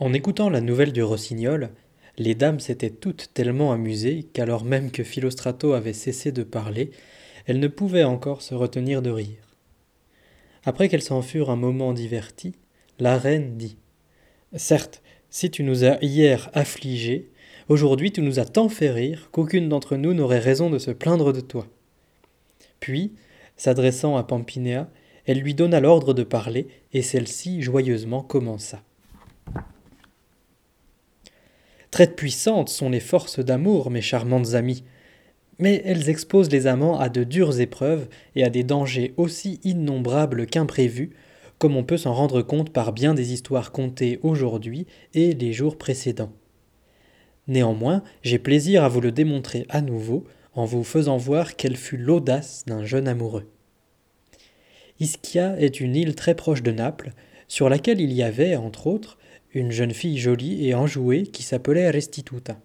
En écoutant la nouvelle du rossignol, les dames s'étaient toutes tellement amusées qu'alors même que Philostrato avait cessé de parler, elles ne pouvaient encore se retenir de rire. Après qu'elles s'en furent un moment diverties, la reine dit Certes, si tu nous as hier affligés, aujourd'hui tu nous as tant fait rire qu'aucune d'entre nous n'aurait raison de se plaindre de toi. Puis, s'adressant à Pampinéa, elle lui donna l'ordre de parler, et celle-ci joyeusement commença. Très puissantes sont les forces d'amour, mes charmantes amies, mais elles exposent les amants à de dures épreuves et à des dangers aussi innombrables qu'imprévus, comme on peut s'en rendre compte par bien des histoires contées aujourd'hui et les jours précédents. Néanmoins, j'ai plaisir à vous le démontrer à nouveau en vous faisant voir quelle fut l'audace d'un jeune amoureux. Ischia est une île très proche de Naples, sur laquelle il y avait, entre autres, une jeune fille jolie et enjouée qui s'appelait Restituta.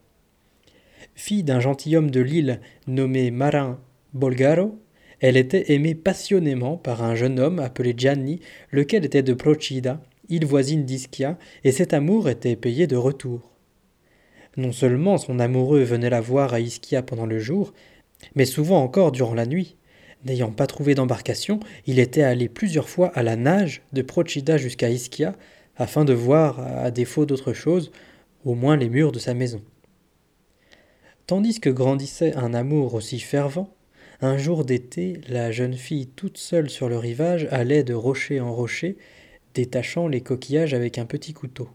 Fille d'un gentilhomme de l'île nommé Marin Bolgaro, elle était aimée passionnément par un jeune homme appelé Gianni, lequel était de Procida, île voisine d'Ischia, et cet amour était payé de retour. Non seulement son amoureux venait la voir à Ischia pendant le jour, mais souvent encore durant la nuit. N'ayant pas trouvé d'embarcation, il était allé plusieurs fois à la nage de Procida jusqu'à Ischia afin de voir, à défaut d'autre chose, au moins les murs de sa maison. Tandis que grandissait un amour aussi fervent, un jour d'été, la jeune fille toute seule sur le rivage allait de rocher en rocher, détachant les coquillages avec un petit couteau.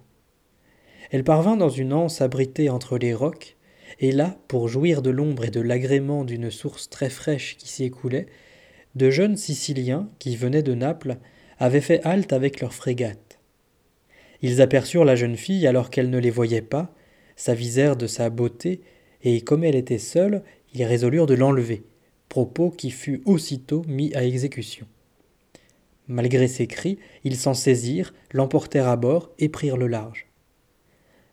Elle parvint dans une anse abritée entre les rocs, et là, pour jouir de l'ombre et de l'agrément d'une source très fraîche qui s'y écoulait, de jeunes Siciliens, qui venaient de Naples, avaient fait halte avec leur frégate. Ils aperçurent la jeune fille alors qu'elle ne les voyait pas, s'avisèrent de sa beauté, et comme elle était seule, ils résolurent de l'enlever, propos qui fut aussitôt mis à exécution. Malgré ses cris, ils s'en saisirent, l'emportèrent à bord et prirent le large.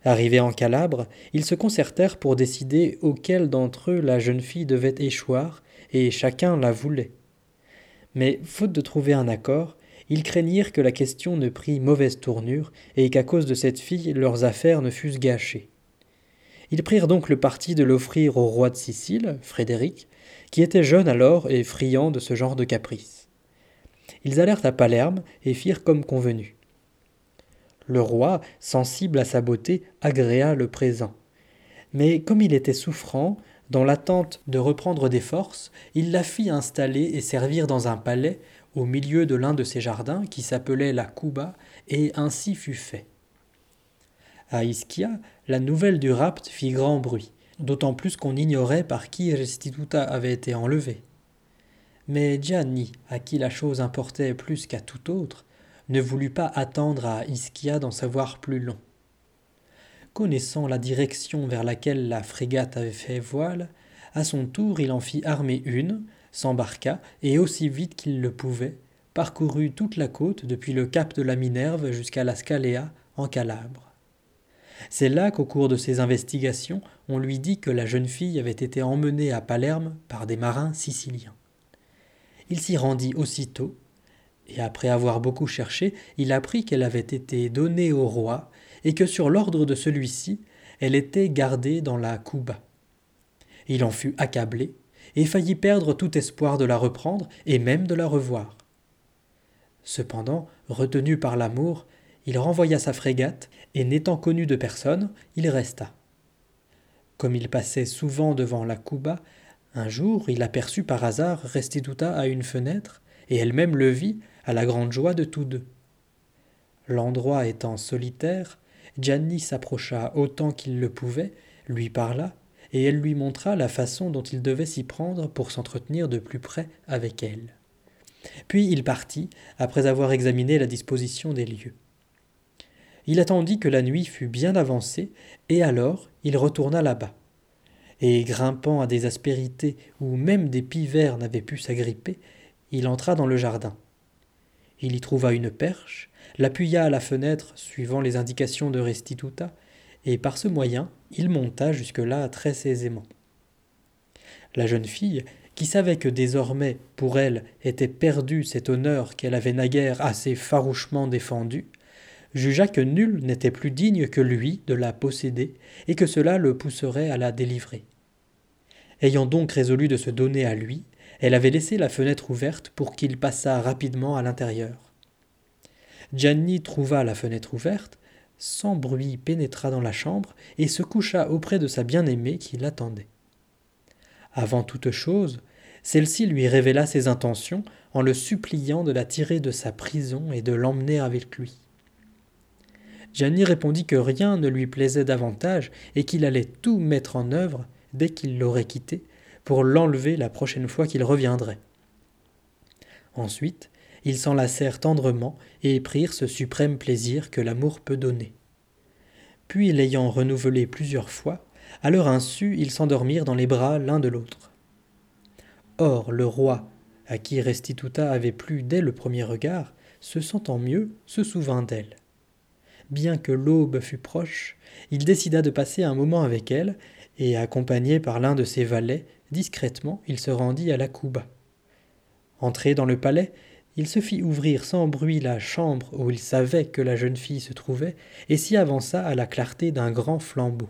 Arrivés en Calabre, ils se concertèrent pour décider auquel d'entre eux la jeune fille devait échoir, et chacun la voulait. Mais, faute de trouver un accord, ils craignirent que la question ne prît mauvaise tournure et qu'à cause de cette fille leurs affaires ne fussent gâchées. Ils prirent donc le parti de l'offrir au roi de Sicile, Frédéric, qui était jeune alors et friand de ce genre de caprice. Ils allèrent à Palerme et firent comme convenu. Le roi, sensible à sa beauté, agréa le présent. Mais comme il était souffrant, dans l'attente de reprendre des forces, il la fit installer et servir dans un palais au milieu de l'un de ses jardins qui s'appelait la Cuba, et ainsi fut fait. À Ischia, la nouvelle du rapt fit grand bruit, d'autant plus qu'on ignorait par qui Restituta avait été enlevée. Mais Gianni, à qui la chose importait plus qu'à tout autre, ne voulut pas attendre à Ischia d'en savoir plus long. Connaissant la direction vers laquelle la frégate avait fait voile, à son tour il en fit armer une, s'embarqua et aussi vite qu'il le pouvait, parcourut toute la côte depuis le cap de la Minerve jusqu'à la Scalea en Calabre. C'est là qu'au cours de ses investigations, on lui dit que la jeune fille avait été emmenée à Palerme par des marins siciliens. Il s'y rendit aussitôt, et après avoir beaucoup cherché, il apprit qu'elle avait été donnée au roi, et que sur l'ordre de celui-ci, elle était gardée dans la Cuba. Il en fut accablé, et faillit perdre tout espoir de la reprendre et même de la revoir. Cependant, retenu par l'amour, il renvoya sa frégate, et n'étant connu de personne, il resta. Comme il passait souvent devant la Cuba, un jour il aperçut par hasard Restituta à une fenêtre, et elle-même le vit, à la grande joie de tous deux. L'endroit étant solitaire, Gianni s'approcha autant qu'il le pouvait, lui parla, et elle lui montra la façon dont il devait s'y prendre pour s'entretenir de plus près avec elle. Puis il partit, après avoir examiné la disposition des lieux. Il attendit que la nuit fût bien avancée, et alors il retourna là-bas. Et grimpant à des aspérités où même des pivers n'avaient pu s'agripper, il entra dans le jardin. Il y trouva une perche, l'appuya à la fenêtre suivant les indications de Restituta, et par ce moyen il monta jusque-là très aisément. La jeune fille, qui savait que désormais pour elle était perdu cet honneur qu'elle avait naguère assez farouchement défendu, jugea que nul n'était plus digne que lui de la posséder, et que cela le pousserait à la délivrer. Ayant donc résolu de se donner à lui, elle avait laissé la fenêtre ouverte pour qu'il passât rapidement à l'intérieur. Gianni trouva la fenêtre ouverte, sans bruit pénétra dans la chambre et se coucha auprès de sa bien-aimée qui l'attendait. Avant toute chose, celle-ci lui révéla ses intentions en le suppliant de la tirer de sa prison et de l'emmener avec lui. Gianni répondit que rien ne lui plaisait davantage et qu'il allait tout mettre en œuvre dès qu'il l'aurait quitté pour l'enlever la prochaine fois qu'il reviendrait. Ensuite, ils s'enlacèrent tendrement et prirent ce suprême plaisir que l'amour peut donner. Puis, l'ayant renouvelé plusieurs fois, à leur insu, ils s'endormirent dans les bras l'un de l'autre. Or, le roi, à qui Restituta avait plu dès le premier regard, se sentant mieux, se souvint d'elle. Bien que l'aube fût proche, il décida de passer un moment avec elle, et accompagné par l'un de ses valets, discrètement il se rendit à la Couba. Entré dans le palais, il se fit ouvrir sans bruit la chambre où il savait que la jeune fille se trouvait, et s'y avança à la clarté d'un grand flambeau.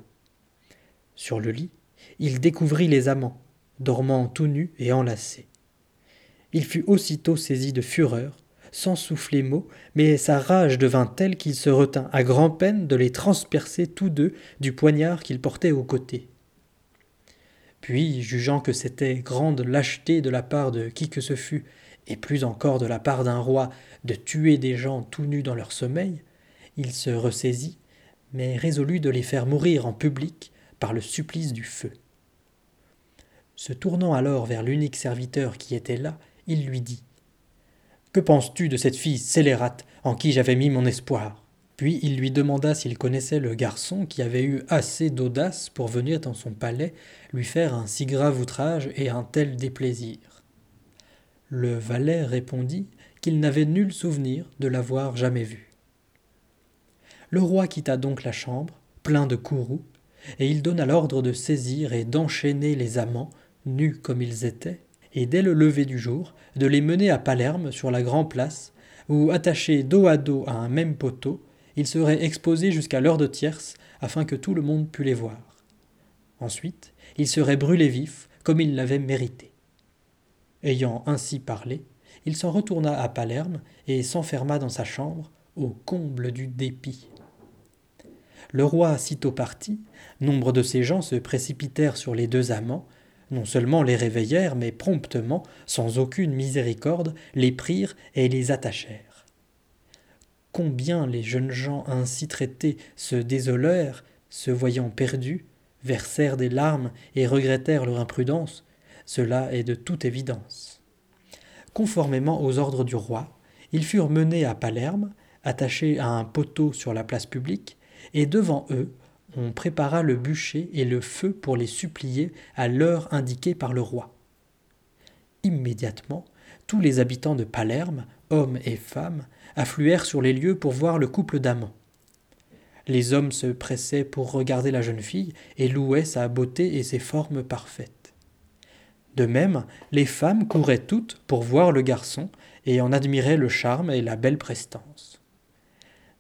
Sur le lit, il découvrit les amants, dormant tout nus et enlacés. Il fut aussitôt saisi de fureur, sans souffler mot, mais sa rage devint telle qu'il se retint à grand-peine de les transpercer tous deux du poignard qu'il portait au côté. Puis, jugeant que c'était grande lâcheté de la part de qui que ce fût, et plus encore de la part d'un roi, de tuer des gens tout nus dans leur sommeil, il se ressaisit, mais résolut de les faire mourir en public par le supplice du feu. Se tournant alors vers l'unique serviteur qui était là, il lui dit Que penses-tu de cette fille scélérate en qui j'avais mis mon espoir? Puis il lui demanda s'il connaissait le garçon qui avait eu assez d'audace pour venir dans son palais lui faire un si grave outrage et un tel déplaisir. Le valet répondit qu'il n'avait nul souvenir de l'avoir jamais vu. Le roi quitta donc la chambre, plein de courroux, et il donna l'ordre de saisir et d'enchaîner les amants, nus comme ils étaient, et dès le lever du jour, de les mener à Palerme sur la grande place, où, attachés dos à dos à un même poteau, ils seraient exposés jusqu'à l'heure de tierce, afin que tout le monde pût les voir. Ensuite, ils seraient brûlés vifs, comme ils l'avaient mérité. Ayant ainsi parlé, il s'en retourna à Palerme et s'enferma dans sa chambre, au comble du dépit. Le roi sitôt parti, nombre de ses gens se précipitèrent sur les deux amants, non seulement les réveillèrent, mais promptement, sans aucune miséricorde, les prirent et les attachèrent. Combien les jeunes gens ainsi traités se désolèrent, se voyant perdus, versèrent des larmes et regrettèrent leur imprudence, cela est de toute évidence. Conformément aux ordres du roi, ils furent menés à Palerme, attachés à un poteau sur la place publique, et devant eux on prépara le bûcher et le feu pour les supplier à l'heure indiquée par le roi. Immédiatement, tous les habitants de Palerme, hommes et femmes, affluèrent sur les lieux pour voir le couple d'amants. Les hommes se pressaient pour regarder la jeune fille et louaient sa beauté et ses formes parfaites. De même, les femmes couraient toutes pour voir le garçon et en admiraient le charme et la belle prestance.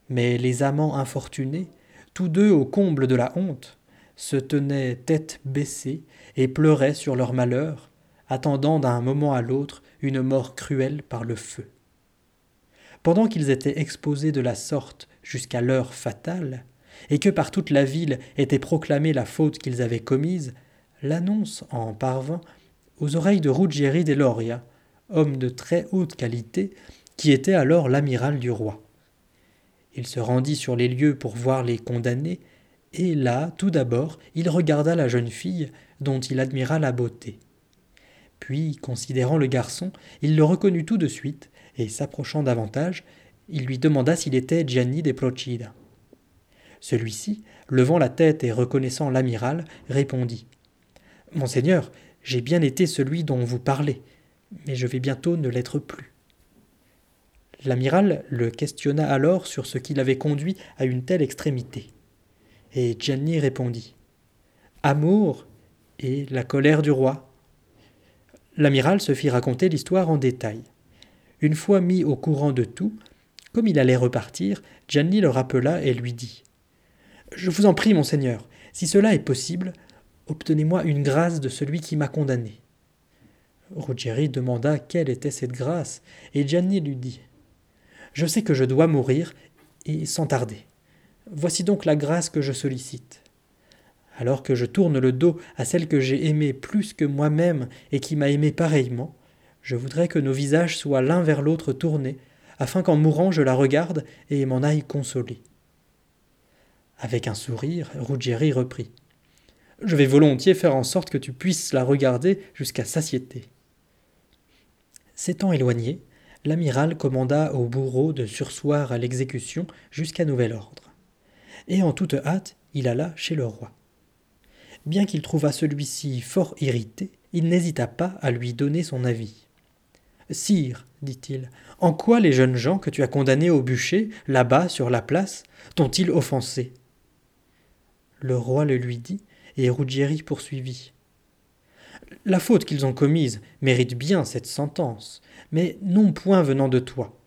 Mais les amants infortunés tous deux au comble de la honte, se tenaient tête baissée et pleuraient sur leur malheur, attendant d'un moment à l'autre une mort cruelle par le feu. Pendant qu'ils étaient exposés de la sorte jusqu'à l'heure fatale, et que par toute la ville était proclamée la faute qu'ils avaient commise, l'annonce en parvint aux oreilles de Ruggieri Loria, homme de très haute qualité, qui était alors l'amiral du roi. Il se rendit sur les lieux pour voir les condamnés, et là, tout d'abord, il regarda la jeune fille, dont il admira la beauté. Puis, considérant le garçon, il le reconnut tout de suite, et s'approchant davantage, il lui demanda s'il était Gianni de Procida. Celui-ci, levant la tête et reconnaissant l'amiral, répondit Monseigneur, j'ai bien été celui dont vous parlez, mais je vais bientôt ne l'être plus. L'amiral le questionna alors sur ce qui l'avait conduit à une telle extrémité. Et Gianni répondit Amour et la colère du roi. L'amiral se fit raconter l'histoire en détail. Une fois mis au courant de tout, Comme il allait repartir, Gianni le rappela et lui dit Je vous en prie, monseigneur, si cela est possible, obtenez-moi une grâce de celui qui m'a condamné. Ruggieri demanda quelle était cette grâce, et Gianni lui dit Je sais que je dois mourir, et sans tarder. Voici donc la grâce que je sollicite. Alors que je tourne le dos à celle que j'ai aimée plus que moi-même et qui m'a aimé pareillement, je voudrais que nos visages soient l'un vers l'autre tournés, afin qu'en mourant je la regarde et m'en aille consoler. Avec un sourire, Ruggieri reprit. Je vais volontiers faire en sorte que tu puisses la regarder jusqu'à satiété. S'étant éloigné, l'amiral commanda au bourreau de sursoir à l'exécution jusqu'à nouvel ordre. Et en toute hâte, il alla chez le roi. Bien qu'il trouvât celui-ci fort irrité, il n'hésita pas à lui donner son avis. Sire, dit-il, en quoi les jeunes gens que tu as condamnés au bûcher, là-bas, sur la place, t'ont-ils offensé? Le roi le lui dit, et Ruggieri poursuivit. La faute qu'ils ont commise mérite bien cette sentence, mais non point venant de toi.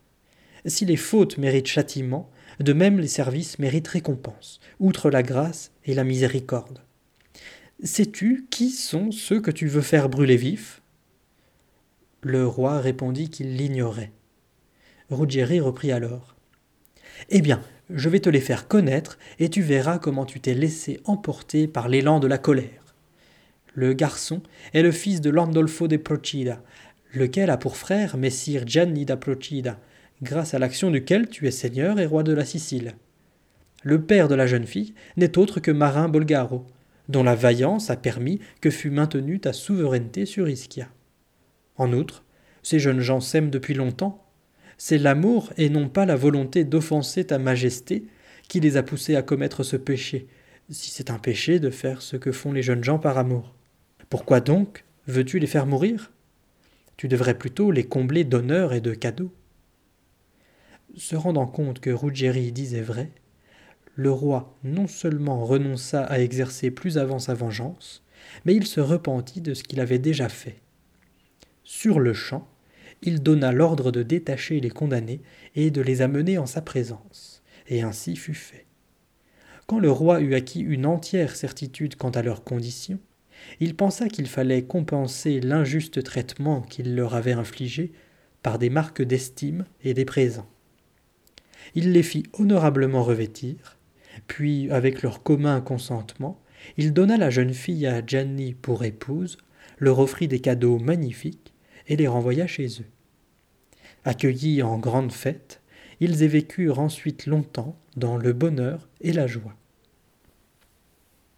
Si les fautes méritent châtiment, de même les services méritent récompense, outre la grâce et la miséricorde. Sais-tu qui sont ceux que tu veux faire brûler vifs? Le roi répondit qu'il l'ignorait. Ruggieri reprit alors. Eh bien, je vais te les faire connaître, et tu verras comment tu t'es laissé emporter par l'élan de la colère. Le garçon est le fils de Landolfo de Procida, lequel a pour frère Messire Gianni da Procida, grâce à l'action duquel tu es seigneur et roi de la Sicile. Le père de la jeune fille n'est autre que Marin Bolgaro, dont la vaillance a permis que fût maintenue ta souveraineté sur Ischia. En outre, ces jeunes gens s'aiment depuis longtemps. C'est l'amour et non pas la volonté d'offenser ta majesté qui les a poussés à commettre ce péché, si c'est un péché de faire ce que font les jeunes gens par amour. Pourquoi donc veux-tu les faire mourir? Tu devrais plutôt les combler d'honneur et de cadeaux. Se rendant compte que Ruggieri disait vrai, le roi non seulement renonça à exercer plus avant sa vengeance, mais il se repentit de ce qu'il avait déjà fait. Sur le champ, il donna l'ordre de détacher les condamnés et de les amener en sa présence, et ainsi fut fait. Quand le roi eut acquis une entière certitude quant à leurs conditions, il pensa qu'il fallait compenser l'injuste traitement qu'il leur avait infligé par des marques d'estime et des présents. Il les fit honorablement revêtir, puis, avec leur commun consentement, il donna la jeune fille à Gianni pour épouse, leur offrit des cadeaux magnifiques et les renvoya chez eux. Accueillis en grande fête, ils y vécurent ensuite longtemps dans le bonheur et la joie.